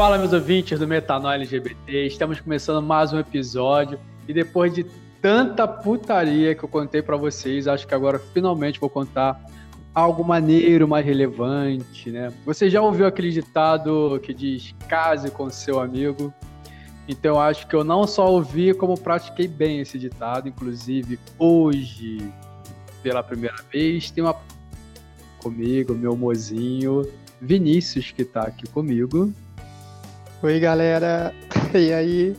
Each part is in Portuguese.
Fala, meus ouvintes do Metanoia LGBT. Estamos começando mais um episódio e depois de tanta putaria que eu contei para vocês, acho que agora finalmente vou contar algo maneiro, mais relevante, né? Você já ouviu aquele ditado que diz case com seu amigo? Então acho que eu não só ouvi, como pratiquei bem esse ditado. Inclusive, hoje, pela primeira vez, tem uma comigo, meu mozinho, Vinícius, que tá aqui comigo. Oi, galera. E aí?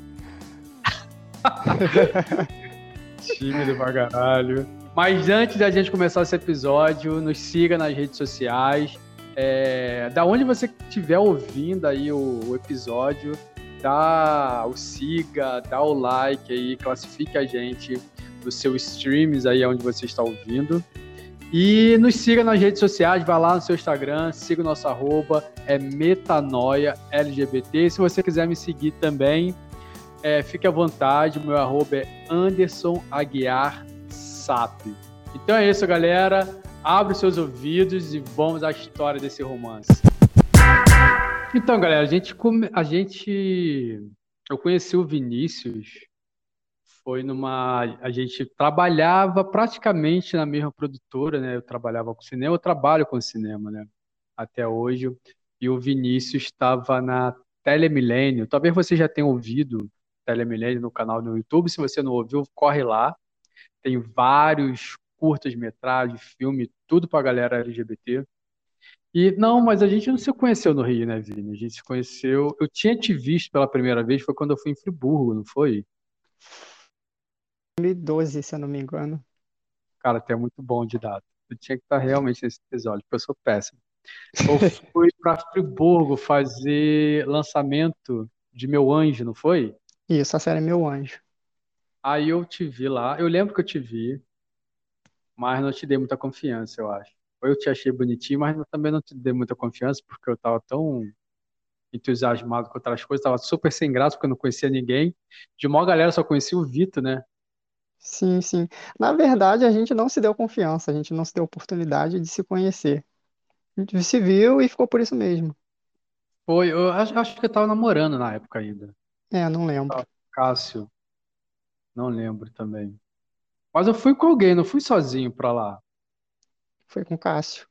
Tímido pra caralho. Mas antes da gente começar esse episódio, nos siga nas redes sociais. É, da onde você estiver ouvindo aí o, o, episódio, dá o siga, dá o like aí, classifique a gente nos seus streams aí onde você está ouvindo. E nos siga nas redes sociais, vá lá no seu Instagram, siga o nosso arroba, é metanoia LGBT. Se você quiser me seguir também, é, fique à vontade, meu arroba é Anderson Aguiar Sap. Então é isso, galera. Abre os seus ouvidos e vamos à história desse romance. Então, galera, a gente, a gente eu conheci o Vinícius foi numa. A gente trabalhava praticamente na mesma produtora, né? Eu trabalhava com cinema, eu trabalho com cinema, né? Até hoje. E o Vinícius estava na Telemilênio. Talvez você já tenha ouvido Telemilênio no canal do YouTube. Se você não ouviu, corre lá. Tem vários curtas-metragens, filme, tudo para galera LGBT. E não, mas a gente não se conheceu no Rio, né, Vini? A gente se conheceu. Eu tinha te visto pela primeira vez, foi quando eu fui em Friburgo, não foi? 2012, se eu não me engano. Cara, até muito bom de data. Eu tinha que estar realmente nesse episódio, porque eu sou péssimo. Eu fui para Friburgo fazer lançamento de Meu Anjo, não foi? Isso, a série Meu Anjo. Aí eu te vi lá. Eu lembro que eu te vi, mas não te dei muita confiança, eu acho. Ou eu te achei bonitinho, mas também não te dei muita confiança, porque eu tava tão entusiasmado com outras coisas, tava super sem graça, porque eu não conhecia ninguém. De uma galera só conhecia o Vitor, né? Sim, sim. Na verdade, a gente não se deu confiança, a gente não se deu oportunidade de se conhecer. A gente se viu e ficou por isso mesmo. Foi, eu acho, acho que eu tava namorando na época ainda. É, não lembro. Cássio, não lembro também. Mas eu fui com alguém, não fui sozinho pra lá. Foi com Cássio.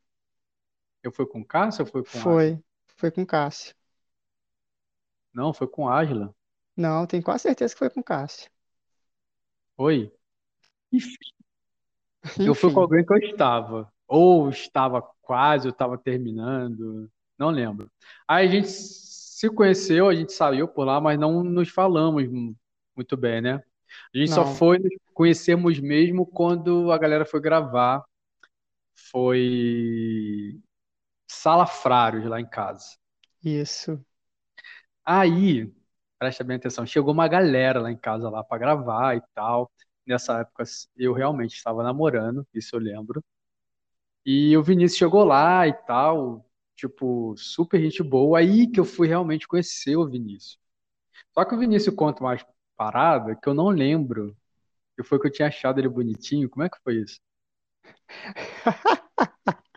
Eu fui com Cássio ou foi com Foi, foi com Cássio. Não, foi com Ágila. Não, tenho quase certeza que foi com Cássio. Foi? Enfim, eu fui com alguém que eu estava. Ou estava quase, ou estava terminando. Não lembro. Aí a gente se conheceu, a gente saiu por lá, mas não nos falamos muito bem, né? A gente só foi nos conhecermos mesmo quando a galera foi gravar. Foi Salafrários lá em casa. Isso. Aí, presta bem atenção, chegou uma galera lá em casa lá para gravar e tal nessa época eu realmente estava namorando, isso eu lembro. E o Vinícius chegou lá e tal, tipo, super gente boa. Aí que eu fui realmente conhecer o Vinícius. Só que o Vinícius conta mais parada que eu não lembro. Que foi que eu tinha achado ele bonitinho. Como é que foi isso?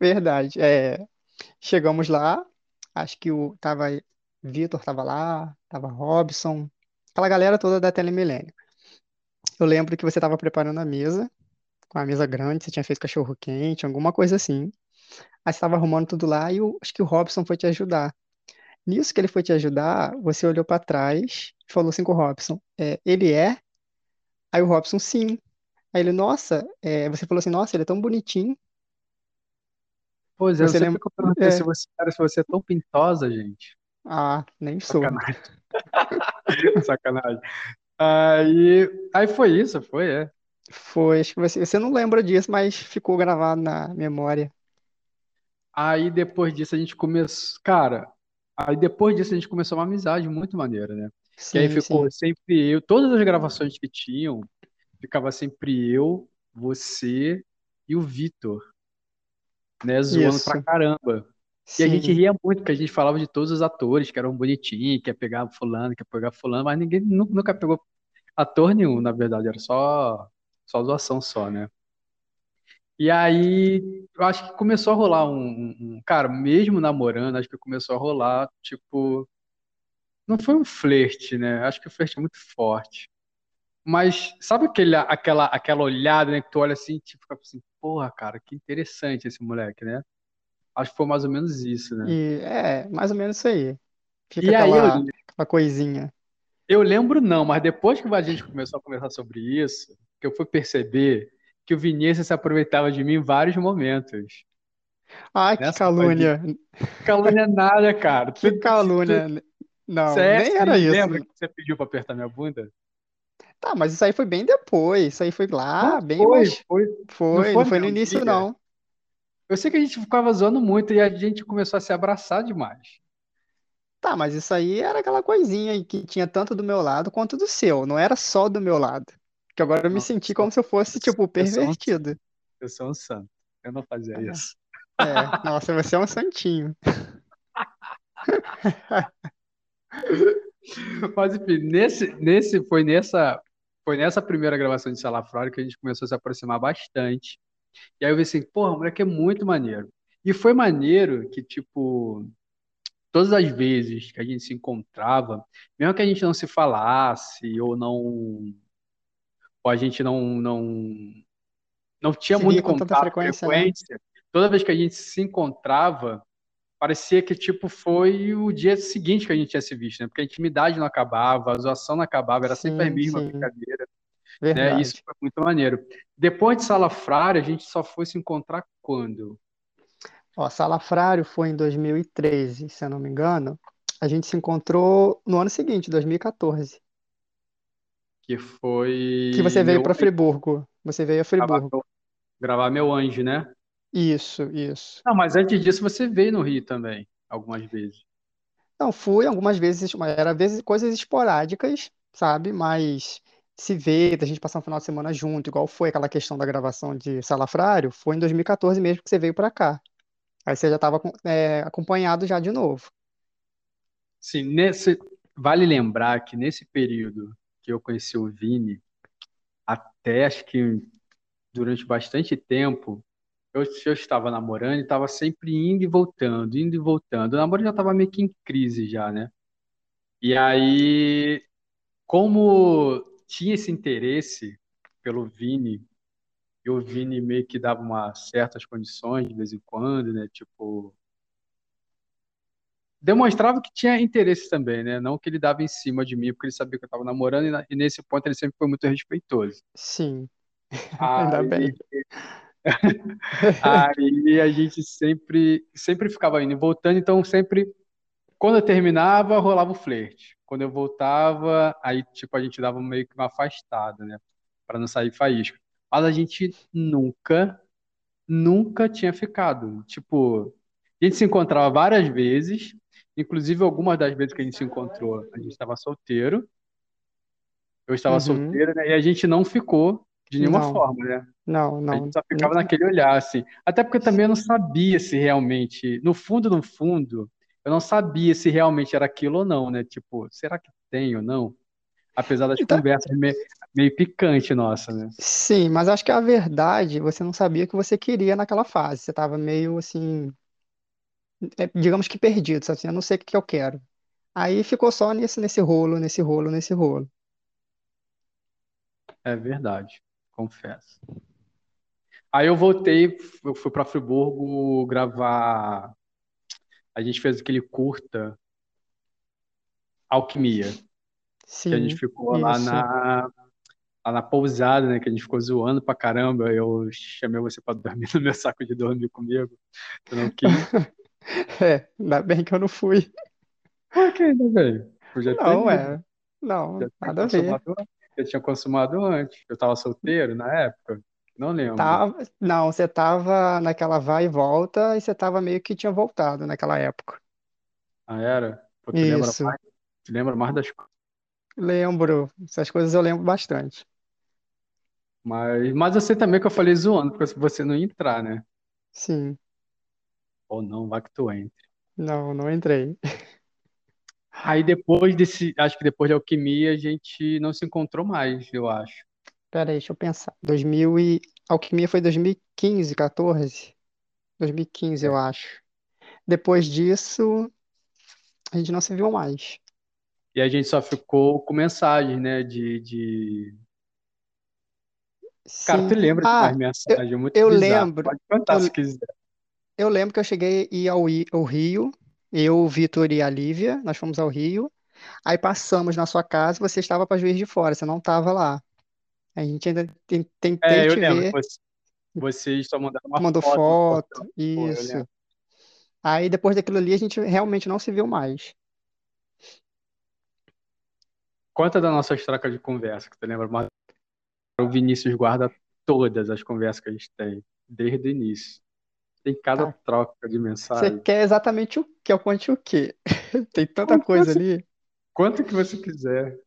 Verdade. É, chegamos lá, acho que o tava Vitor tava lá, tava Robson, aquela galera toda da Telemilênio. Eu lembro que você estava preparando a mesa, com a mesa grande, você tinha feito cachorro quente, alguma coisa assim. Aí você estava arrumando tudo lá e acho que o Robson foi te ajudar. Nisso que ele foi te ajudar, você olhou para trás e falou assim com o Robson: é, ele é? Aí o Robson, sim. Aí ele, nossa, é, você falou assim, nossa, ele é tão bonitinho. Pois é, você eu lembra... que eu perguntei é. se você, cara, se você é tão pintosa, gente. Ah, nem sou. Sacanagem. Sacanagem. Aí, aí foi isso, foi, é. Foi, acho que você, você não lembra disso, mas ficou gravado na memória. Aí depois disso a gente começou, cara, aí depois disso a gente começou uma amizade muito maneira, né? Que aí Sim, ficou sim. sempre eu, todas as gravações que tinham, ficava sempre eu, você e o Vitor, né, zoando pra Isso. Caramba. E a gente Sim. ria muito, porque a gente falava de todos os atores que eram bonitinhos, que ia pegar fulano, que ia pegar fulano, mas ninguém nu- nunca pegou ator nenhum, na verdade, era só, só doação só, né? E aí eu acho que começou a rolar um, um- Cara, mesmo namorando, acho que começou a rolar, tipo. Não foi um flerte, né? Acho que o flerte é muito forte. Mas sabe aquele, aquela, aquela olhada, né? Que tu olha assim tipo, fica assim, porra, cara, que interessante esse moleque, né? Acho que foi mais ou menos isso, né? E é, mais ou menos isso aí. Fica E aí eu, aquela, coisinha. eu lembro não, mas depois que a gente começou a conversar sobre isso, que eu fui perceber que o Vinícius se aproveitava de mim em vários momentos. Ai, que Nessa de calúnia. calúnia nada, cara. Que Tu, tu, calúnia. Não, Sério, nem era isso. lembra que você pediu pra apertar minha bunda? Tá, mas isso aí foi bem depois. Isso aí foi lá, Não bem foi, mais. foi. Não Foi, foi não no foi no início, dia. não. Eu sei que a gente ficava zoando muito e a gente começou a se abraçar demais. Tá, mas isso aí era aquela coisinha que tinha tanto do meu lado quanto do seu. Não era só do meu lado. Que agora eu me eu senti como se eu fosse, tipo, sou eu sou um, pervertido. eu sou um santo. Eu não fazia isso. É, nossa, você é um santinho. Mas enfim, nesse, nesse, foi nessa, foi nessa primeira gravação de Salafrário que a gente começou a se aproximar bastante. E aí eu vi assim, porra, o moleque é muito maneiro. E foi maneiro que, tipo, todas as vezes que a gente se encontrava, mesmo que a gente não se falasse ou não, ou a gente não, não, não tinha Se muito via com contato, frequência, né? frequência, toda vez que a gente se encontrava, parecia que, tipo, foi o dia seguinte que a gente tinha se visto, né? Porque a intimidade não acabava, a zoação não acabava, era sempre a Sim, mesma sim, brincadeira, né? Isso verdade. foi muito maneiro. Depois de Salafrário, a gente só foi se encontrar quando? Ó, Salafrário foi em 2013, se eu não me engano. A gente se encontrou no ano seguinte, 2014. Que Que foi você veio para Friburgo. Você veio a Friburgo. gravar meu anjo, né? Isso, isso. Não, mas antes disso você veio no Rio também, algumas vezes. Não, fui algumas vezes, mas era vezes, coisas esporádicas, sabe? Mas se vê, da gente passar um final de semana junto, igual foi aquela questão da gravação de Salafrário, foi em 2014 mesmo que você veio para cá. Aí você já estava acompanhado já de novo. Sim, nesse, vale lembrar que nesse período que eu conheci o Vini, até acho que durante bastante tempo, eu, eu estava namorando e estava sempre indo e voltando, indo e voltando. O namoro já estava meio que em crise já, né? E aí, como tinha esse interesse pelo Vini, e o Vini meio que dava umas certas condições de vez em quando, né? Tipo, demonstrava que tinha interesse também, né? Não que ele dava em cima de mim, porque ele sabia que eu estava namorando, e, na- e nesse ponto ele sempre foi muito respeitoso. Sim, ainda Aí, bem. aí a gente sempre, sempre ficava indo e voltando, então sempre, quando eu terminava, rolava o flerte. Quando eu voltava, aí tipo a gente dava meio que uma afastada, né? Para não sair faísca. Mas a gente nunca, nunca tinha ficado. Tipo, a gente se encontrava várias vezes, inclusive algumas das vezes que a gente se encontrou, a gente estava solteiro, eu estava Uhum. solteiro, né? E a gente não ficou de nenhuma Não, forma, né? não, A não. gente só ficava Nem- naquele olhar, assim. Até porque eu também não sabia se realmente, no fundo, no fundo, eu não sabia se realmente era aquilo ou não, né? Tipo, será que tem ou não? Apesar das Então, conversas meio, meio picante nossa, né? sim, mas acho que a verdade, você não sabia o que você queria naquela fase. Você estava meio assim, é, digamos que perdido, sabe? Assim, eu não sei o que que eu quero. Aí ficou só nesse, nesse rolo, nesse rolo, nesse rolo. É verdade, confesso. Aí eu voltei, eu fui para Friburgo gravar. A gente fez aquele curta Alquimia, que a gente Sim, ficou lá na, lá na pousada, né? Que a gente ficou zoando pra caramba. Eu chamei você pra dormir no meu saco de dormir comigo. Tu não quis. É, ainda bem que eu não fui. Por que ainda bem? Eu Não, é. Não, nada a ver. Eu tinha consumado antes. Eu tava solteiro na época. Não lembro. Tava, não, você tava naquela vai e volta e você tava meio que tinha voltado naquela época. Ah, era? Pô, tu lembra Isso, mais, tu lembra mais das coisas. lembro. Essas coisas eu lembro bastante. Mas, mas eu sei também que eu falei zoando, porque você não entrar, né? Sim, Ou não, vai que tu entre. não, não entrei. Aí depois desse, acho que depois da alquimia a gente não se encontrou mais, eu acho. Pera aí, deixa eu pensar. 2000 e... Alquimia foi 2015, 14? 2015, eu acho. Depois disso, a gente não se viu mais. E a gente só ficou com mensagem, né? De, de... Cara, Sim. tu lembra de Ah, mais eu, mensagem? É muito eu bizarro. lembro. Pode contar Eu, se quiser. eu lembro que eu cheguei a ir ao, I- ao Rio. Eu, o Vitor e a Lívia, nós fomos ao Rio. Aí passamos na sua casa e você estava para Juiz de Fora, você não estava lá. A gente ainda ten- tentei É, eu lembro. ver, Você, vocês só mandaram tu uma mandou foto foto. Pô, isso. Aí depois daquilo ali a gente realmente não se viu mais. Conta das nossas trocas de conversa, que tu lembra? Mas o Vinícius guarda todas as conversas que a gente tem, desde o início. Tem cada Tá. troca de Você mensagem. quer exatamente o que eu conte o quê? Tem tanta Quanto coisa você, ali. quanto que você quiser.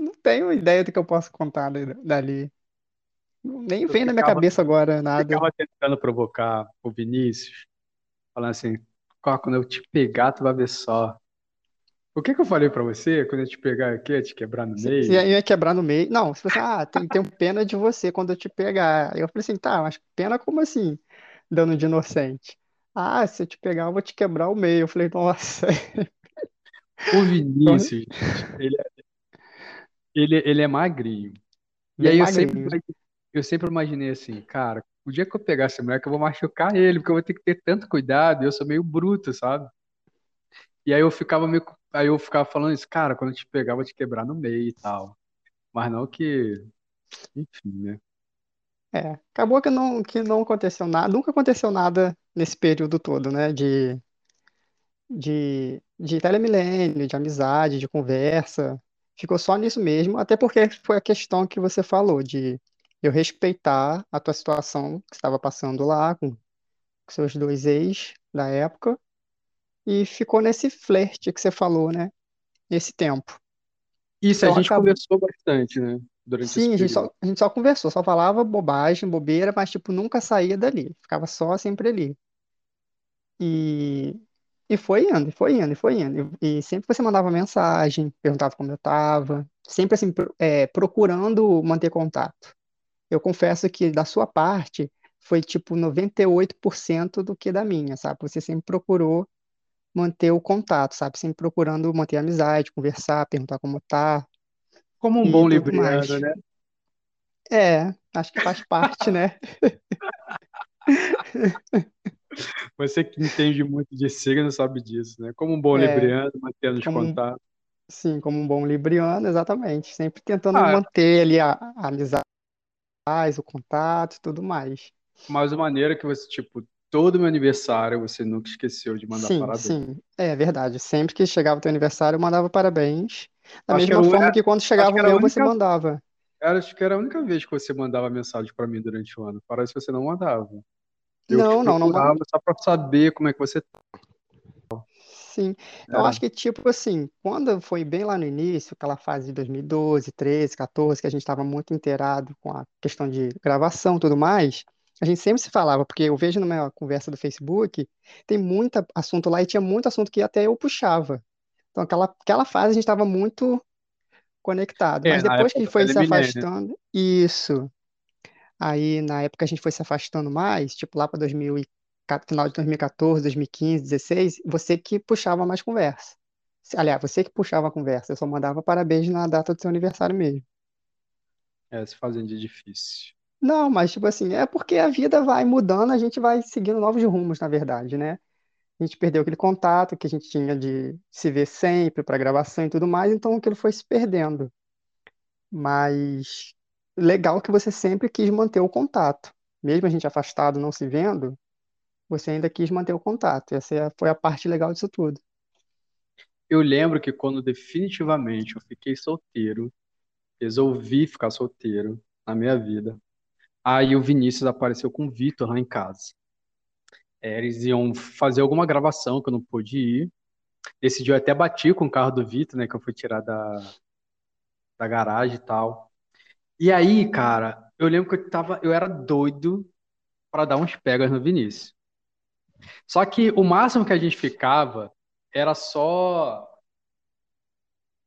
Não tenho ideia do que eu posso contar da- dali. Nem Eu vem na minha cabeça agora nada. ficava tentando provocar o Vinícius, falando assim, "Ó, quando eu te pegar, tu vai ver só. O que que eu falei pra você? Quando eu te pegar aqui, eu te quebrar no Você você meio? ia ia quebrar no meio. Não, você falou assim, ah, tem, tenho pena de você quando eu te pegar. Aí eu falei assim, tá, mas pena como assim? Dando de inocente. Ah, se eu te pegar, eu vou te quebrar o meio. Eu falei, nossa. O Vinícius, ele, é- ele, ele é magrinho. E aí eu sempre, eu sempre imaginei assim, cara, o dia que eu pegar esse moleque, eu vou machucar ele, porque eu vou ter que ter tanto cuidado, eu sou meio bruto, sabe? E aí eu ficava meio, aí eu ficava falando isso, cara, quando eu te pegar, eu vou te quebrar no meio e tal. Mas não que, enfim, né? É, acabou que não, que não aconteceu nada, nunca aconteceu nada nesse período todo, né? De, de, de telemilênio, de amizade, de conversa. Ficou só nisso mesmo, até porque foi a questão que você falou, de eu respeitar a tua situação que estava passando lá com seus dois ex da época, e ficou nesse flerte que você falou, né? Nesse tempo. Isso, a Então gente acabou. conversou bastante, né? Durante esse Sim, a gente só, a gente só conversou, só falava bobagem, bobeira, mas tipo, nunca saía dali. Ficava só sempre ali. E, e foi indo, e foi indo, e foi indo. E, e sempre você mandava mensagem, perguntava como eu tava, sempre assim, é, procurando manter contato. Eu confesso que da sua parte foi tipo 98% do que da minha, sabe? Você sempre procurou manter o contato, sabe? Sempre procurando manter a amizade, conversar, perguntar como tá Como um bom libriano, mais. né? É, acho que faz parte, né? Você que entende muito de signo sabe disso, né? Como um bom É, libriano, mantendo os como contatos. sim, como um bom libriano, exatamente. Sempre tentando Ah, manter ali a, a amizade, o contato e tudo mais. mas a maneira que você, tipo, todo meu aniversário você nunca esqueceu de mandar Sim, parabéns. sim, é verdade. Sempre que chegava o teu aniversário, eu mandava parabéns. Da Acho que mesma era, o- forma é- que quando chegava que o era meu, você única, mandava. era- acho que era a única vez que você mandava mensagem pra mim durante o ano. Parece que você não mandava. Eu Não, não, não, procurava só pra saber como é que você sim. Eu era. acho que, tipo assim, quando foi bem lá no início, aquela fase de 2012, 13, 14, que a gente estava muito inteirado com a questão de gravação e tudo mais, a gente sempre se falava, porque eu vejo na minha conversa do Facebook, tem muito assunto lá e tinha muito assunto que até eu puxava. Então, aquela, aquela fase a gente estava muito conectado. É, Mas depois que foi se Telemilênio. afastando, isso. Aí, na época, a gente foi se afastando mais, tipo lá para 2000 e- final de 2014, 2015, 16, você que puxava mais conversa. Aliás, você que puxava a conversa, eu só mandava parabéns na data do seu aniversário mesmo. É, se fazendo de difícil. Não, mas tipo assim, é porque a vida vai mudando, a gente vai seguindo novos rumos, na verdade, né? A gente perdeu aquele contato que a gente tinha de se ver sempre para gravação e tudo mais, então aquilo foi se perdendo. Mas legal que você sempre quis manter o contato. Mesmo a gente afastado, não se vendo, você ainda quis manter o contato. Essa é- foi a parte legal disso tudo. Eu lembro que quando definitivamente eu fiquei solteiro, resolvi ficar solteiro na minha vida. Aí o Vinícius apareceu com o Vitor lá em casa. É, eles iam fazer alguma gravação que eu não pude ir. Esse dia eu até bati com o carro do Vitor, né? Que eu fui tirar da, da garagem e tal. E aí, cara, eu lembro que eu tava, eu era doido pra dar uns pegas no Vinícius. Só que o máximo que a gente ficava era só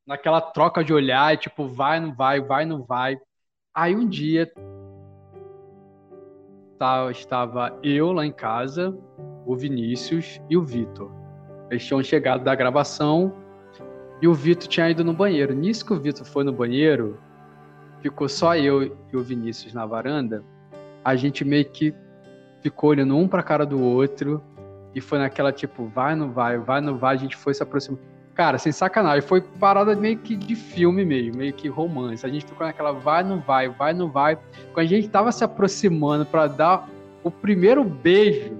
naquela troca de olhar, tipo, vai, não vai, vai, não vai. Aí um dia tá, estava eu lá em casa, o Vinícius e o Vitor. Eles tinham chegado da gravação e o Vitor tinha ido no banheiro. Nisso que o Vitor foi no banheiro, ficou só eu e o Vinícius na varanda. A gente meio que ficou olhando um pra cara do outro e foi naquela tipo, vai, não vai, vai, não vai. A gente foi se aproximando. Cara, sem sacanagem, foi parada meio que de filme meio, meio que romance. A gente ficou naquela vai, não vai, vai, não vai. Quando a gente tava se aproximando para dar o primeiro beijo,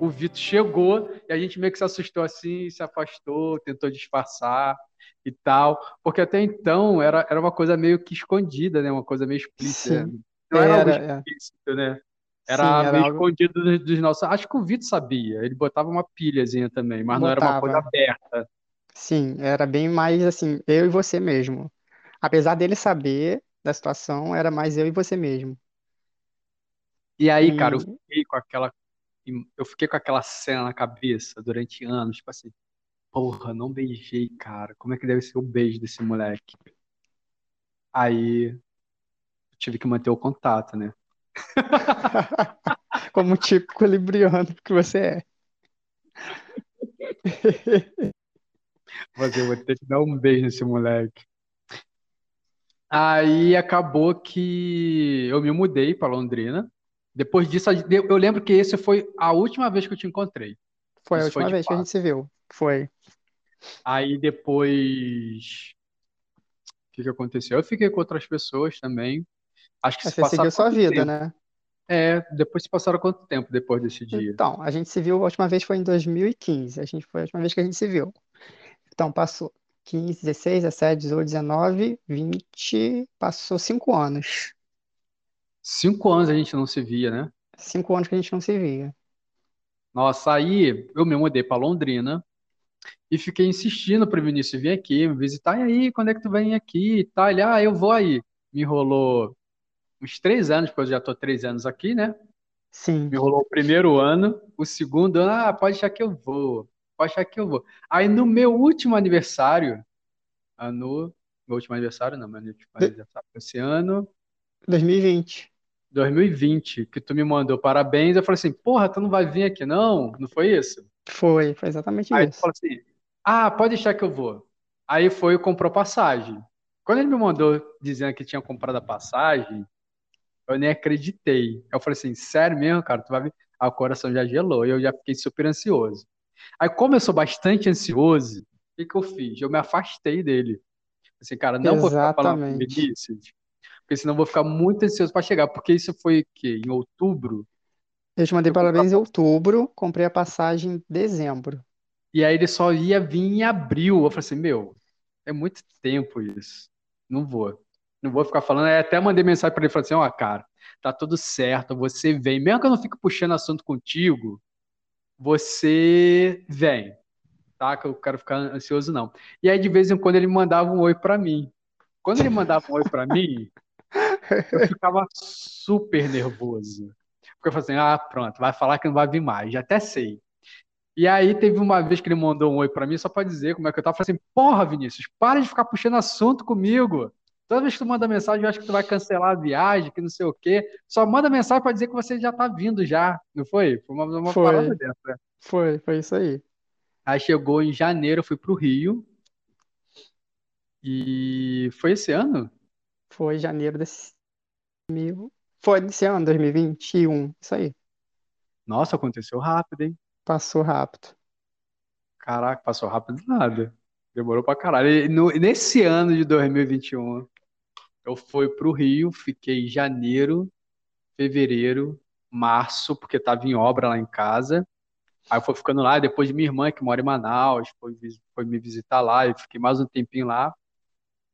o Vitor chegou e a gente meio que se assustou assim, se afastou, tentou disfarçar e tal. Porque até então era, era uma coisa meio que escondida, né? Uma coisa meio explícita. Sim. Não era, algo Era, é. explícito, né? Sim, Era era meio algo. escondido dos, dos nossos. Acho que o Vitor sabia. Ele botava uma pilhazinha também, mas não era uma coisa Botava. aberta. Sim, era bem mais assim, eu e você mesmo. Apesar dele saber da situação, era mais eu e você mesmo. E aí, cara, eu E fiquei com aquela, eu fiquei com aquela cena na cabeça durante anos, tipo assim, porra, não beijei, cara. Como é que deve ser o beijo desse moleque? Aí eu tive que manter o contato, né? como típico libriano que você é. Mas eu vou ter que dar um beijo nesse moleque. Aí acabou que eu me mudei para Londrina. Depois disso, eu lembro que esse foi a última vez que eu te encontrei. Foi a Isso foi última de vez que a gente se viu. Foi. Aí depois, o que que aconteceu? Eu fiquei com outras pessoas também. Acho que Aí se você seguiu passaram sua vida, tempo? né? É, depois se passaram quanto tempo depois desse dia? Então, a gente se viu, a última vez foi em 2015. A gente foi a última vez que a gente se viu. Então, passou 15, 16, 17, 18, 19, 20, passou cinco anos. Cinco anos a gente não se via, né? Cinco anos que a gente não se via. Nossa, aí eu me mudei para Londrina e fiquei insistindo para o Vinícius vir aqui, me visitar. E aí, quando é que tu vem aqui e tal? Ele, ah, eu vou aí. Me enrolou uns três anos, porque eu já tô três anos aqui, né? Sim, Me enrolou o primeiro ano, o segundo ano, ah, pode achar que eu vou, pode achar que eu vou. Aí no meu último aniversário, ah, no meu último aniversário, não, meu último aniversário esse ano, 2020. 2020, que tu me mandou parabéns, eu falei assim, porra, tu não vai vir aqui não? Não foi isso? Foi, foi exatamente Aí isso. falou assim, ah, pode deixar que eu vou. Aí foi e comprou passagem. Quando ele me mandou dizendo que tinha comprado a passagem, eu nem acreditei. Eu falei assim, sério mesmo, cara, tu vai vir? Aí o coração já gelou e eu já fiquei super ansioso. Aí, como eu sou bastante ansioso, o que que eu fiz? Eu me afastei dele. Assim, cara, não vou ficar falando com Exatamente. Vinícius, porque senão eu vou ficar muito ansioso para chegar, porque isso foi o quê? Em outubro, Eu te mandei parabéns em outubro, comprei a passagem em dezembro. E aí ele só ia vir em abril. Eu falei assim, meu, é muito tempo isso. Não vou. Não vou ficar falando. Aí até mandei mensagem para ele, falei assim, ó, cara, tá tudo certo, você vem. Mesmo que eu não fique puxando assunto contigo, você vem, tá? Que eu quero ficar ansioso, não. E aí, de vez em quando, ele mandava um oi para mim. Quando ele mandava um oi para mim, eu ficava super nervoso. Porque eu falei assim, ah, pronto, vai falar que não vai vir mais, já até sei. E aí teve uma vez que ele mandou um oi pra mim só pra dizer como é que eu tava. Eu falei assim, porra, Vinícius, para de ficar puxando assunto comigo. Toda vez que tu manda mensagem, eu acho que tu vai cancelar a viagem, que não sei o quê. Só manda mensagem pra dizer que você já tá vindo já, não foi? Foi uma, uma parada Foi, dessa. né? foi, foi isso aí. Aí chegou em janeiro, eu fui pro Rio. E foi esse ano? Foi janeiro desse mil. Foi desse ano, 2021. Isso aí. Nossa, aconteceu rápido, hein? Passou rápido. Caraca, passou rápido nada. Demorou pra caralho. E no- nesse ano de 2021, eu fui pro Rio, fiquei em janeiro, fevereiro, março, porque tava em obra lá em casa. Aí eu fui ficando lá, depois minha irmã, que mora em Manaus, foi, vis- foi me visitar lá, e fiquei mais um tempinho lá.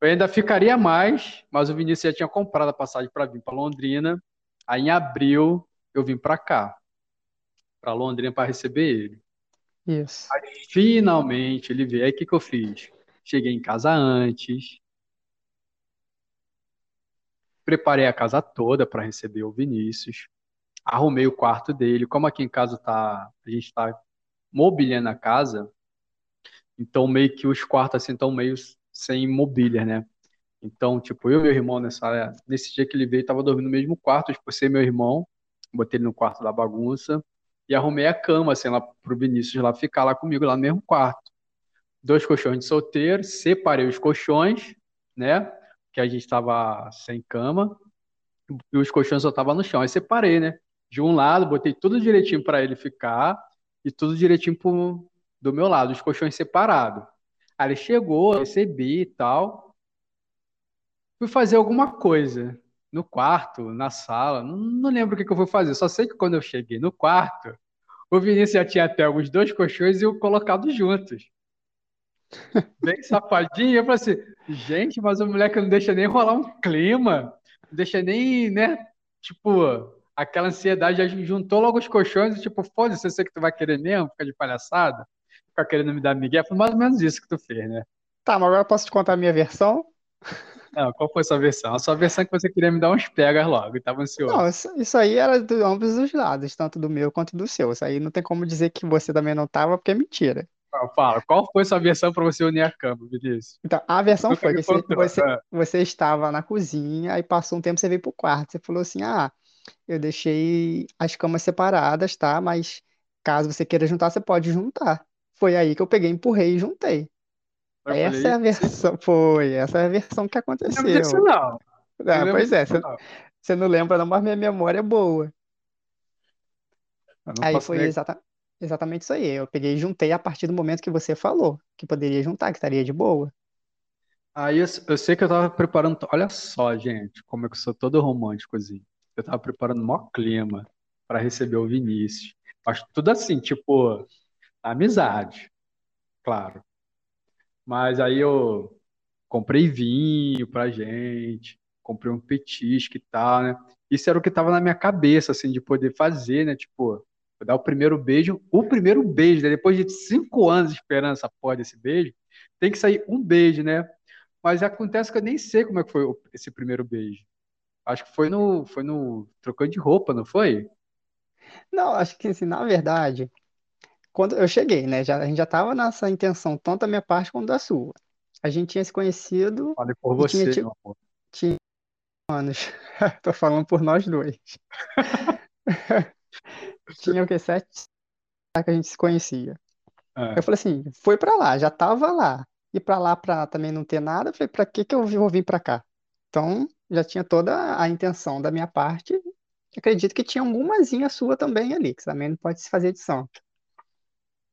Eu ainda ficaria mais, mas o Vinícius já tinha comprado a passagem para vir para Londrina. Aí em abril eu vim para cá, para Londrina para receber ele. Isso. Finalmente ele veio. Aí o que que eu fiz? Cheguei em casa antes, preparei a casa toda para receber o Vinícius, arrumei o quarto dele. Como aqui em casa tá, a gente está mobiliando a casa, então meio que os quartos assim estão meio sem mobília, né? Então, tipo, eu e meu irmão nessa, nesse dia que ele veio, tava dormindo no mesmo quarto, por ser meu irmão, botei ele no quarto da bagunça e arrumei a cama, assim, lá pro Vinícius lá ficar lá comigo, lá no mesmo quarto. Dois colchões de solteiro, separei os colchões, né? Que a gente tava sem cama, e os colchões só tava no chão. Aí separei, né? De um lado, botei tudo direitinho para ele ficar, e tudo direitinho pro, do meu lado, os colchões separados. Aí ele chegou, recebi e tal. Fui fazer alguma coisa no quarto, na sala, não, não lembro o que, que eu fui fazer, só sei que quando eu cheguei no quarto, o Vinícius já tinha até os dois colchões e eu colocado juntos. Bem safadinho, eu falei assim, gente, mas o moleque não deixa nem rolar um clima, não deixa nem, né, tipo, aquela ansiedade já juntou logo os colchões e tipo, foda-se, eu sei que tu vai querer mesmo, fica de palhaçada, fica querendo me dar migué, foi mais ou menos isso que tu fez, né? Tá, mas agora eu posso te contar a minha versão? Não, qual foi a sua versão? A sua versão é que você queria me dar uns pegas logo e tava ansioso. Não, isso, isso aí era de ambos os lados, tanto do meu quanto do seu. Isso aí não tem como dizer que você também não tava, porque é mentira. Fala, qual foi a sua versão para você unir a cama, Vinícius? Então, a versão foi que você, você, É. você estava na cozinha, aí passou um tempo, você veio pro quarto. Você falou assim: Ah, eu deixei as camas separadas, tá? Mas caso você queira juntar, você pode juntar. Foi aí que eu peguei, empurrei e juntei. Eu Essa falei, é a versão, foi, essa é a versão que não lembro disso aconteceu. não. Não Ah, pois é, você, não. você não lembra não, mas minha memória é boa. Não Aí foi exata, exatamente isso aí. Eu peguei e juntei a partir do momento que você falou, que poderia juntar, que estaria de boa. Aí eu, eu sei que eu tava preparando. Olha só, gente, como é que eu sou todo românticozinho. Eu tava preparando o maior clima para receber o Vinícius. Mas tudo assim, tipo, amizade, claro. Mas aí eu comprei vinho pra gente, comprei um petisco e tal, né? Isso era o que tava na minha cabeça, assim, de poder fazer, né? Tipo, dar o primeiro beijo, o primeiro beijo, né? Depois de cinco anos esperando essa porra desse beijo, tem que sair um beijo, né? Mas acontece que eu nem sei como é que foi esse primeiro beijo. Acho que foi no, foi no trocando de roupa, não foi? Não, acho que assim, na verdade, quando eu cheguei, né? Já, a gente já estava nessa intenção, tanto da minha parte quanto da sua. A gente tinha se conhecido Falei por tinha, você, tipo, meu amor. tinha anos. Tô falando por nós dois. Tinha o quê? Sete anos que a gente se conhecia. É, Eu falei assim, foi pra lá, já tava lá. E pra lá, pra também não ter nada, eu falei, pra que que eu vou vir pra cá? Então, já tinha toda a intenção da minha parte. Acredito que tinha algumazinha sua também ali, que também não pode se fazer de santo.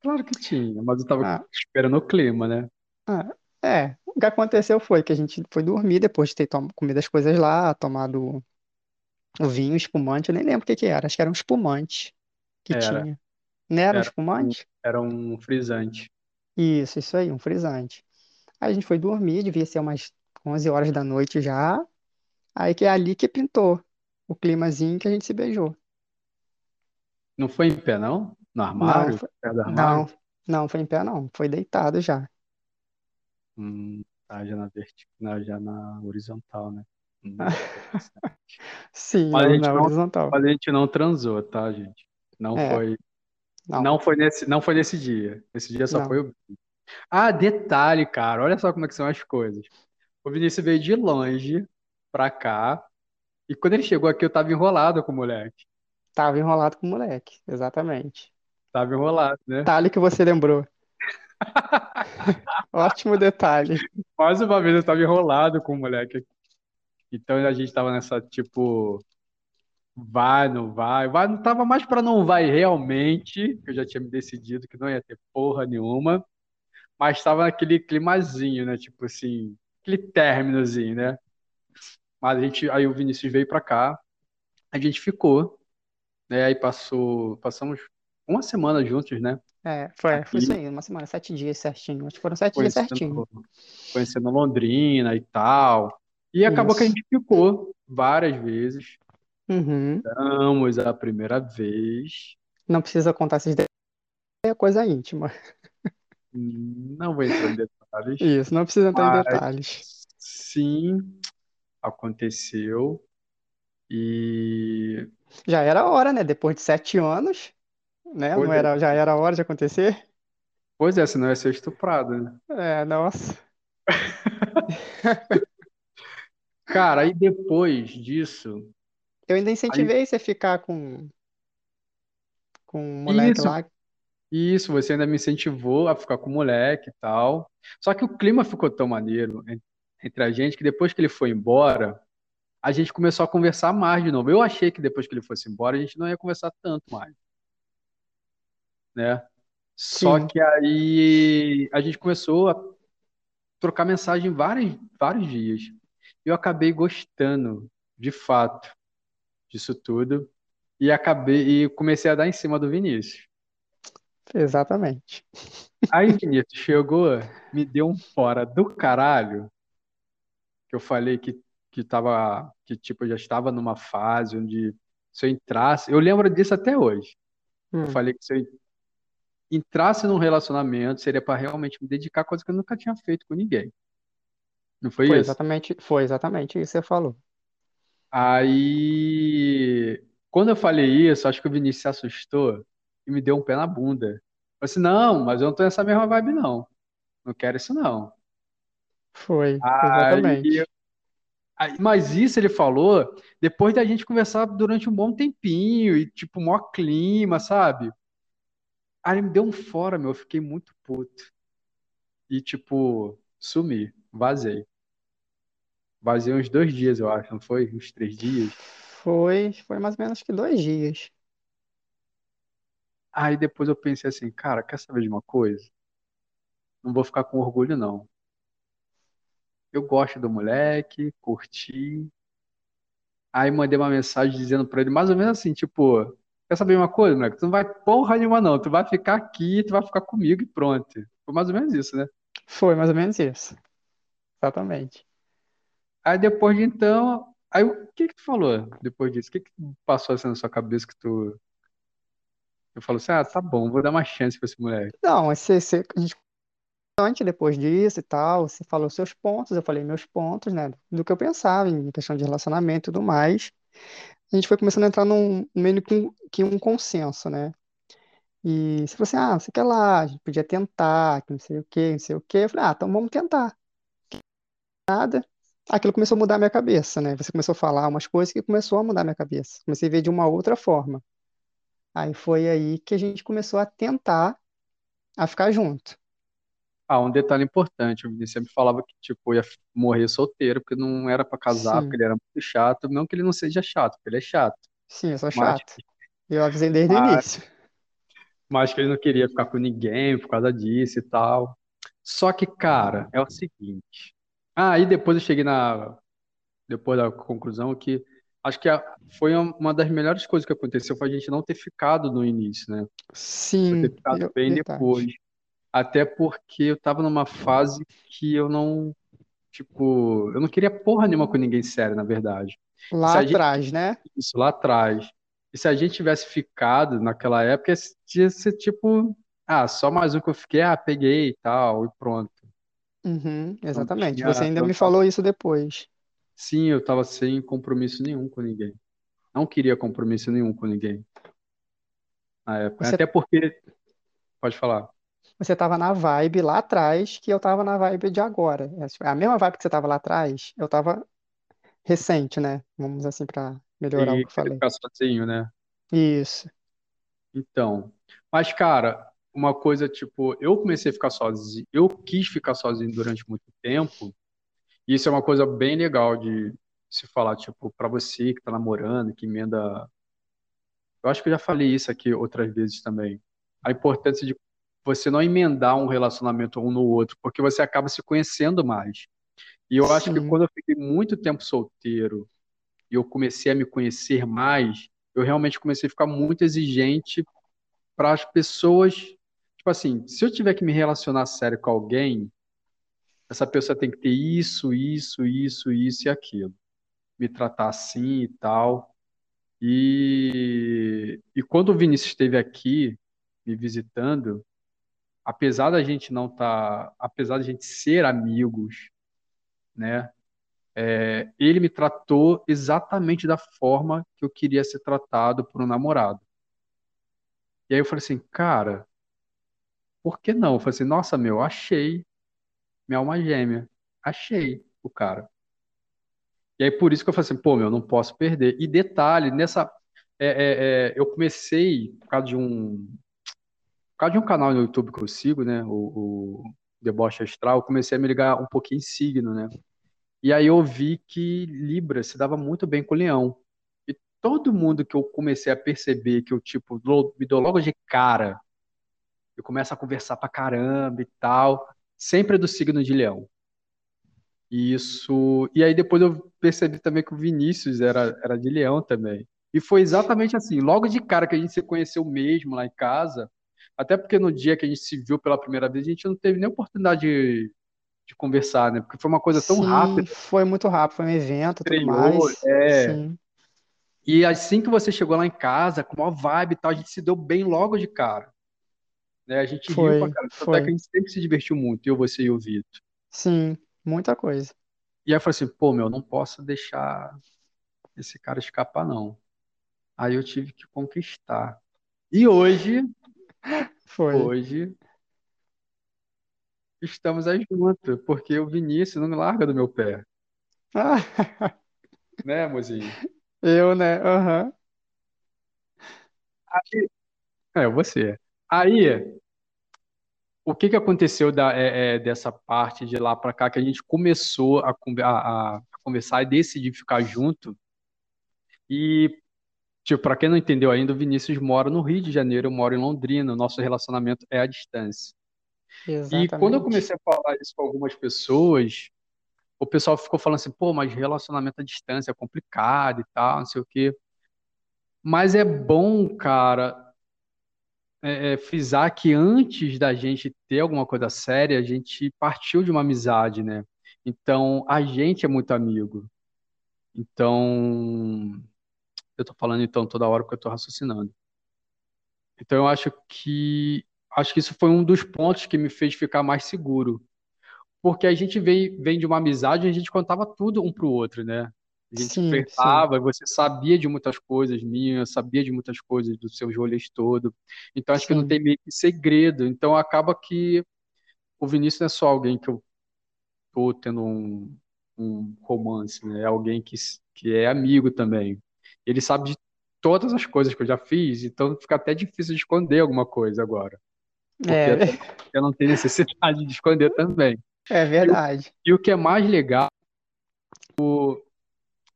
Claro que tinha, mas eu tava Ah, esperando o clima, né? ah, é, o que aconteceu foi que a gente foi dormir depois de ter tom- comido as coisas lá, tomado o vinho, espumante, eu nem lembro o que que era, acho que era um espumante que Era, tinha. Não era um era um, espumante? era um frisante. Isso, isso aí, um frisante. Aí a gente foi dormir, devia ser umas 11 horas da noite já. Aí que é ali que pintou o climazinho que a gente se beijou. Não foi em pé, não? No Não, armário? foi, Perto do não, armário? não foi em pé não, foi deitado já. Hum, tá já na vertical, já na horizontal, né? Hum, interessante. Sim, Mas a na, gente na não, horizontal. mas a gente não transou, tá, gente? Não É, foi, não, não foi nesse, não foi nesse dia. Esse dia só foi não. o. Ah, detalhe, cara, olha só como é que são as coisas. O Vinícius veio de longe pra cá, e quando ele chegou aqui, eu tava enrolado com o moleque. Tava enrolado com o moleque, exatamente. Tava enrolado, né? Detalhe que você lembrou. Ótimo detalhe. Mais uma vez eu tava enrolado com o moleque. Então a gente tava nessa, tipo, vai, não vai, vai, não tava mais pra não vai realmente, que eu já tinha me decidido que não ia ter porra nenhuma, mas tava naquele climazinho, né? Tipo assim, aquele términozinho, né? Mas a gente, aí o Vinícius veio pra cá, a gente ficou, né? Aí passou, passamos uma semana juntos, né? É, foi, foi isso aí, uma semana, sete dias certinho. Acho que foram sete dias certinho. conhecendo, Londrina e tal. E acabou que a Isso. gente ficou várias vezes. Uhum. Damos a primeira vez. Não precisa contar esses detalhes, é coisa íntima. Não vou entrar em detalhes, Isso, não precisa entrar em detalhes. sim, aconteceu. E Já era hora, né? Depois de sete anos, né? Não pois é, era, já era hora de acontecer? pois é, senão ia ser estuprado, né? É, nossa. Cara, aí depois disso, Eu ainda aí, incentivei você a ficar com, com um moleque isso, lá. isso, você ainda me incentivou a ficar com o moleque e tal. Só que o clima ficou tão maneiro en- entre a gente que depois que ele foi embora, a gente começou a conversar mais de novo. Eu achei que depois que ele fosse embora, a gente não ia conversar tanto mais, né? Só Sim, que aí a gente começou a trocar mensagem vários, vários dias. Eu acabei gostando, de fato, disso tudo. E acabei e comecei a dar em cima do Vinícius. exatamente. Aí Vinícius chegou, me deu um fora do caralho, que eu falei que, que tava, que tipo, eu já estava numa fase onde se eu entrasse, eu lembro disso até hoje. Eu Hum, falei que se eu entrasse num relacionamento, seria para realmente me dedicar a coisa que eu nunca tinha feito com ninguém. Não foi foi isso? exatamente, foi exatamente isso que você falou. Aí, quando eu falei isso, acho que o Vinícius se assustou e me deu um pé na bunda. Eu falei assim, não, mas eu não tô nessa mesma vibe, não. Não quero isso, não. Foi, Aí, exatamente. aí- mas isso ele falou depois da gente conversar durante um bom tempinho e, tipo, mó clima, sabe? Aí ele me deu um fora, meu. Eu fiquei muito puto. E, tipo, sumi, vazei. Vazei uns dois dias, eu acho, não foi? Uns três dias. Foi, foi mais ou menos que dois dias. Aí depois eu pensei assim, cara, quer saber de uma coisa? Não vou ficar com orgulho, não. Eu gosto do moleque, curti. Aí mandei uma mensagem dizendo pra ele, mais ou menos assim, tipo, quer saber uma coisa, moleque? Tu não vai porra nenhuma, não. Tu vai ficar aqui, tu vai ficar comigo e pronto. Foi mais ou menos isso, né? Foi mais ou menos isso. Exatamente. Aí depois de então, aí o que que tu falou depois disso? O que que passou assim na sua cabeça que tu, eu falou assim, ah, tá bom, vou dar uma chance pra esse moleque. Não, mas você, você- a gente antes, depois disso e tal, você falou seus pontos, eu falei meus pontos, né? Do que eu pensava em questão de relacionamento e tudo mais. A gente foi começando a entrar num meio que um, que consenso, né? E você falou assim, ah, você quer lá, a gente podia tentar, que não sei o quê, não sei o quê. Eu falei, ah, então vamos tentar. Nada. Aquilo começou a mudar a minha cabeça, né? Você começou a falar umas coisas que começou a mudar a minha cabeça. Comecei a ver de uma outra forma. Aí foi aí que a gente começou a tentar a ficar junto. Ah, um detalhe importante, o Vinícius sempre falava que, tipo, ia morrer solteiro, porque não era pra casar, porque Sim, ele era muito chato. Não que ele não seja chato, porque ele é chato. sim, eu sou Mas, chato. Eu avisei desde o mas, início. mas que ele não queria ficar com ninguém por causa disso e tal. Só que, cara, é o seguinte. Ah, aí depois eu cheguei na, depois da conclusão que acho que a- foi uma das melhores coisas que aconteceu foi a gente não ter ficado no início, né? Foi ter Sim, ficado eu- bem depois. Até porque eu tava numa fase que eu não, tipo, eu não queria porra nenhuma com ninguém sério, na verdade. Lá gente, atrás, né? isso lá atrás, e se a gente tivesse ficado naquela época, ia ser tipo, ah, só mais um que eu fiquei, ah, peguei e tal, e pronto. Uhum, exatamente. Você ainda me tava, falou isso depois. sim, eu tava sem compromisso nenhum com ninguém. Não queria compromisso nenhum com ninguém na época. Você, Até porque, pode falar. Você tava na vibe lá atrás que eu tava na vibe de agora. É a mesma vibe que você tava lá atrás, eu tava recente, né? Vamos assim para melhorar o E que eu falei. ficar sozinho, né? Isso. Então, mas cara, uma coisa tipo, eu comecei a ficar sozinho, eu quis ficar sozinho durante muito tempo, e isso é uma coisa bem legal de se falar, tipo, pra você que tá namorando, que emenda. Eu acho que eu já falei isso aqui outras vezes também. A importância de você não emendar um relacionamento um no outro, porque você acaba se conhecendo mais. E eu acho que Sim, quando eu fiquei muito tempo solteiro e eu comecei a me conhecer mais, eu realmente comecei a ficar muito exigente para as pessoas. Tipo assim, se eu tiver que me relacionar sério com alguém, essa pessoa tem que ter isso, isso, isso, isso e aquilo. Me tratar assim e tal. E, e quando o Vinícius esteve aqui me visitando, apesar da gente não estar, apesar da gente ser amigos, né? é, ele me tratou exatamente da forma que eu queria ser tratado por um namorado. E aí eu falei assim, cara, por que não? Eu falei assim, nossa, meu, achei minha alma gêmea. Achei o cara. E aí por isso que eu falei assim, pô, meu, não posso perder. E detalhe, nessa. é, é, é, eu comecei, por causa de um. Causa de um canal no YouTube que eu sigo, né? O, o Deboche Astral, eu comecei a me ligar um pouquinho em signo, né? E aí eu vi que Libra se dava muito bem com Leão. E todo mundo que eu comecei a perceber que eu, tipo, me dou logo de cara, eu começo a conversar pra caramba e tal, sempre é do signo de Leão. E isso. E aí depois eu percebi também que o Vinícius era, era de Leão também. E foi exatamente assim, logo de cara que a gente se conheceu mesmo lá em casa, até porque no dia que a gente se viu pela primeira vez, a gente não teve nem oportunidade de, de conversar, né? Porque foi uma coisa tão Sim, rápida, foi muito rápido, foi um evento e tudo mais. é. Sim, E assim que você chegou lá em casa, com uma vibe e tal, a gente se deu bem logo de cara, né? A gente riu pra foi, cara, tanto é que a foi. gente sempre se divertiu muito, eu, você e o Vitor. Sim, muita coisa. E aí eu falei assim, pô, meu, não posso deixar esse cara escapar, não. Aí eu tive que conquistar. E hoje, Foi. hoje, estamos aí juntos, porque o Vinícius não me larga do meu pé, Ah, né, mozinho? eu, né? Aham. Aí, é, você. Aí, o que que aconteceu da, é, é, dessa parte de lá pra cá, que a gente começou a, conver- a- a conversar e decidir ficar junto, e, tipo, pra quem não entendeu ainda, o Vinícius mora no Rio de Janeiro, eu moro em Londrina, o nosso relacionamento é à distância. E quando eu Exatamente. comecei a falar isso com algumas pessoas, o pessoal ficou falando assim, pô, mas relacionamento à distância é complicado e tal, não sei o quê. Mas é bom, cara, é, é, frisar que antes da gente ter alguma coisa séria, a gente partiu de uma amizade, né? Então, a gente é muito amigo. Então, eu tô falando então toda hora porque eu tô raciocinando. Então, eu acho que acho que isso foi um dos pontos que me fez ficar mais seguro. Porque a gente vem, vem de uma amizade, a gente contava tudo um pro outro, né? A gente Sim, sim, flertava, você sabia de muitas coisas minhas, sabia de muitas coisas dos seus rolês todo. Então acho que não sim, tem meio que segredo. Então acaba que o Vinícius não é só alguém que eu tô tendo um, um romance, né? É alguém que, que é amigo também. Ele sabe de todas as coisas que eu já fiz, então fica até difícil de esconder alguma coisa agora. Porque é, eu não tenho necessidade de esconder também. é E o, verdade. e o que é mais legal,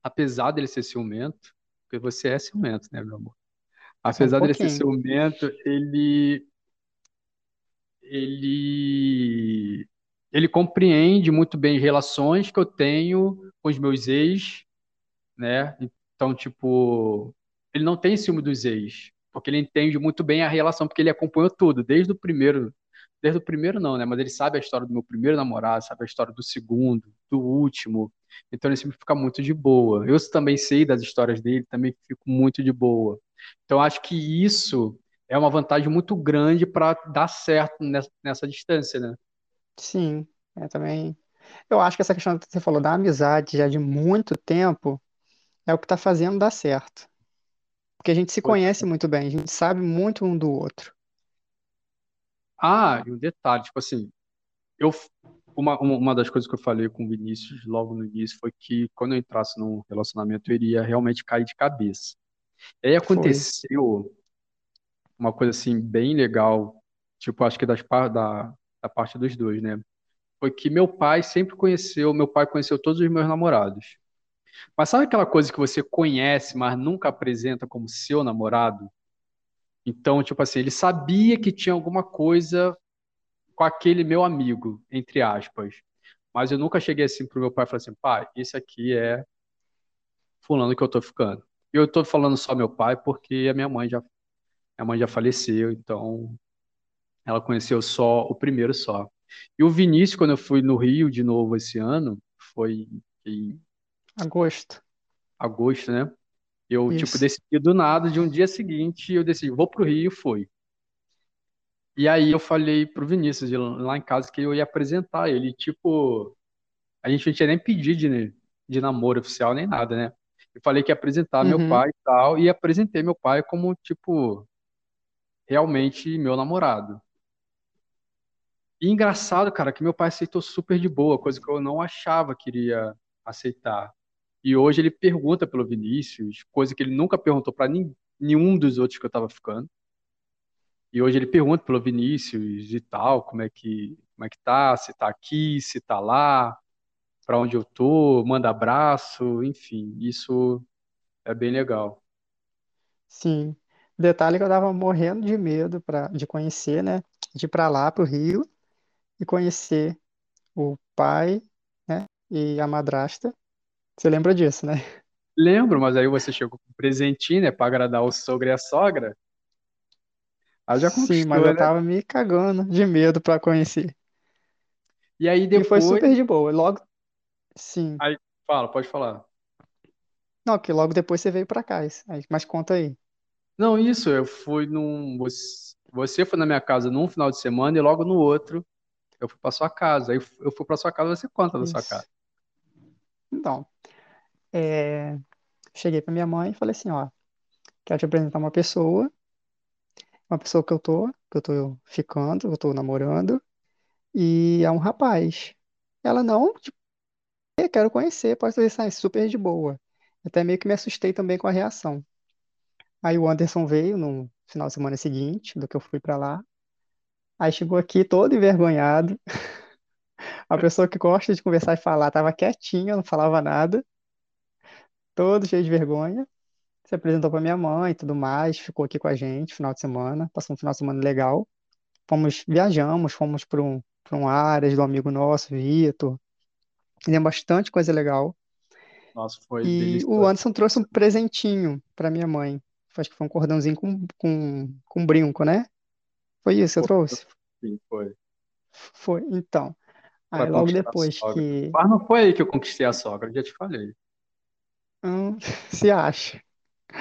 apesar dele ser ciumento, porque você é ciumento, né, meu amor? Só um Apesar dele ser ciumento, ele, ele, ele compreende muito bem as relações que eu tenho com os meus ex, né? Então, tipo, ele não tem ciúme dos ex, porque ele entende muito bem a relação, porque ele acompanhou tudo, desde o primeiro, desde o primeiro não, né? Mas ele sabe a história do meu primeiro namorado, sabe a história do segundo, do último. Então ele sempre fica muito de boa. Eu também sei das histórias dele, também fico muito de boa. Então acho que isso é uma vantagem muito grande para dar certo nessa, nessa distância, né? Sim, é também. Eu acho que essa questão que você falou da amizade já de muito tempo é o que está fazendo dar certo. Porque a gente se Pois conhece é. muito bem, a gente sabe muito um do outro. Ah, e um detalhe, tipo assim, eu uma, uma das coisas que eu falei com o Vinícius logo no início foi que quando eu entrasse num relacionamento eu iria realmente cair de cabeça. E aí Foi. aconteceu uma coisa assim bem legal, tipo, acho que das, da, da parte dos dois, né? Foi que meu pai sempre conheceu, meu pai conheceu todos os meus namorados. Mas sabe aquela coisa que você conhece, mas nunca apresenta como seu namorado? Então, tipo assim, ele sabia que tinha alguma coisa com aquele meu amigo, entre aspas. Mas eu nunca cheguei assim pro meu pai e falei assim, pai, esse aqui é fulano que eu tô ficando. E eu tô falando só meu pai porque a minha mãe já, minha mãe já faleceu, então ela conheceu só o primeiro só. E o Vinícius, quando eu fui no Rio de novo esse ano, foi em Agosto. agosto, né? Eu, tipo, Isso. decidi do nada, de um dia seguinte, eu decidi, vou pro Rio, e fui. E aí eu falei pro Vinícius, lá em casa, que eu ia apresentar ele, tipo, a gente não tinha nem pedido de, de namoro oficial, nem nada, né? Eu falei que ia apresentar meu Uhum. pai e tal, e apresentei meu pai como, tipo, realmente meu namorado. E engraçado, cara, que meu pai aceitou super de boa, coisa que eu não achava que iria aceitar. E hoje ele pergunta pelo Vinícius, coisa que ele nunca perguntou para nenhum dos outros que eu tava ficando. E hoje ele pergunta pelo Vinícius e tal, como é que, como é que tá, se tá aqui, se tá lá, para onde eu tô, manda abraço, enfim, isso é bem legal. Sim. Detalhe que eu tava morrendo de medo pra, de conhecer, né? De ir pra lá, pro Rio, e conhecer o pai, né? E a madrasta. Você lembra disso, né? Lembro, mas aí você chegou com um presentinho, né, para agradar o sogro e a sogra. Aí já Sim, mas conquistou, eu né? tava me cagando de medo pra conhecer. E aí E foi depois, super de boa. Logo, sim. aí fala, pode falar. Não, que logo depois você veio pra cá. isso- aí- Mas conta aí. Não, isso, eu fui num. Você você foi na minha casa num final de semana e logo no outro eu fui pra sua casa. Aí eu fui pra sua casa, você conta da sua casa. Isso. Então, é, cheguei pra minha mãe e falei assim, ó, quero te apresentar uma pessoa, uma pessoa que eu tô, que eu tô ficando, que eu tô namorando, e é um rapaz. Ela não, tipo, "É, quero conhecer, pode ser isso super de boa. Até meio que me assustei também com a reação. Aí o Anderson veio no final de semana seguinte, do que eu fui pra lá. Aí chegou aqui todo envergonhado. A pessoa que gosta de conversar e falar tava quietinha, não falava nada, todo cheio de vergonha. Se apresentou pra minha mãe e tudo mais, ficou aqui com a gente final de semana, passou um final de semana legal. Fomos, viajamos, fomos para um, para um Aras do amigo nosso, Vitor. Fizemos bastante coisa legal. Nossa, foi E o delicioso. Anderson trouxe um presentinho pra minha mãe. Acho que foi um cordãozinho com, com, com brinco, né? Foi isso que eu trouxe? sim, foi. Foi. Então, Pra aí logo depois que. Mas não foi aí que eu conquistei a sogra, eu já te falei. se acha.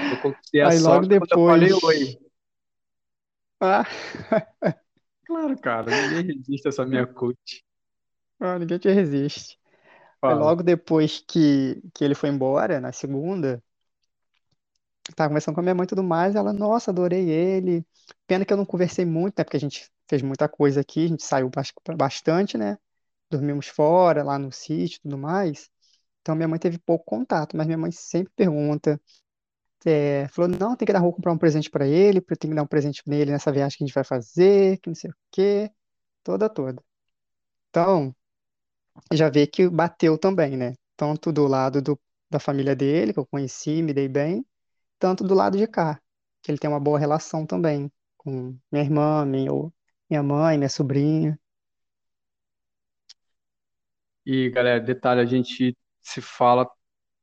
Eu conquistei a Aí logo quando eu falei depois. oi. Ah, Claro, cara, ninguém resiste a essa minha cut. ah, ninguém te resiste. Aí logo depois que, que ele foi embora, na segunda. Tava conversando com a minha mãe e tudo mais, ela, nossa, adorei ele. Pena que eu não conversei muito, né? Porque a gente fez muita coisa aqui, a gente saiu bas- bastante, né? Dormimos fora, lá no sítio e tudo mais. Então minha mãe teve pouco contato, mas minha mãe sempre pergunta. é, falou, não, tem que dar rua comprar um presente pra ele, tem que dar um presente nele nessa viagem que a gente vai fazer, que não sei o quê, toda, toda. Então, já vê que bateu também, né? Tanto do lado do, da família dele, que eu conheci, me dei bem, tanto do lado de cá, que ele tem uma boa relação também com minha irmã, minha, minha mãe, minha sobrinha. E, galera, detalhe, a gente se fala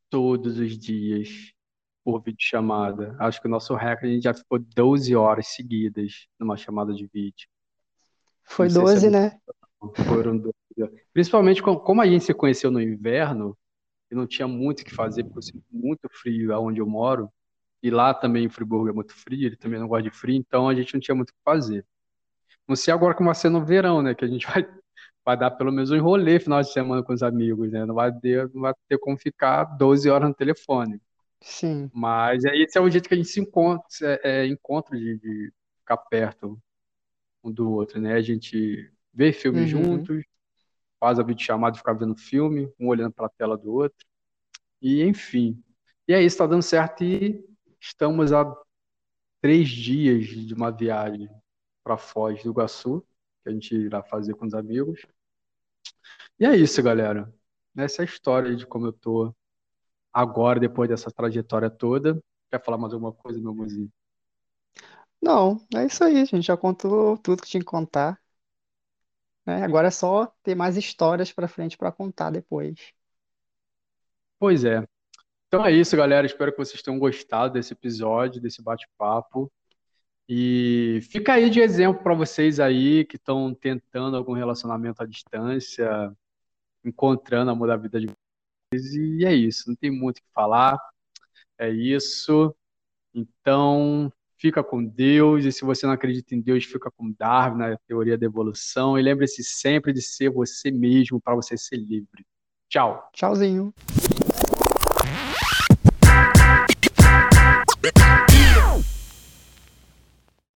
todos os dias por videochamada. Acho que o nosso recorde, a gente já ficou 12 horas seguidas numa chamada de vídeo. Foi Não sei se é 12, muito, né? foram 12 horas. Principalmente com- como a gente se conheceu no inverno, e não tinha muito o que fazer, porque eu sinto muito frio aonde eu moro, e lá também em Friburgo é muito frio, ele também não gosta de frio, então a gente não tinha muito o que fazer. Não sei agora como vai ser no verão, né? Que a gente vai, vai dar pelo menos um rolê final de semana com os amigos, né? Não vai ter, não vai ter como ficar 12 horas no telefone. Sim. Mas é, esse é o jeito que a gente se encontra, é, é, encontra de, de ficar perto um do outro, né? A gente vê filme Uhum. juntos, faz a videochamada e fica vendo filme, um olhando para a tela do outro. E enfim. E é isso, tá dando certo e estamos há três dias de uma viagem para Foz do Iguaçu, que a gente irá fazer com os amigos. E é isso, galera. Essa é a história de como eu tô agora, depois dessa trajetória toda. Quer falar mais alguma coisa, meu mozinho? Não, é isso aí, gente já contou tudo que tinha que contar, né? Agora é só ter mais histórias pra frente pra contar depois. Pois é. Então é isso, galera. Espero que vocês tenham gostado desse episódio, desse bate-papo. E fica aí de exemplo para vocês aí que estão tentando algum relacionamento à distância, encontrando a amor da vida de vocês. E é isso, não tem muito o que falar. É isso. Então, fica com Deus. E se você não acredita em Deus, fica com Darwin, na teoria da evolução. E lembre-se sempre de ser você mesmo para você ser livre. Tchau. Tchauzinho.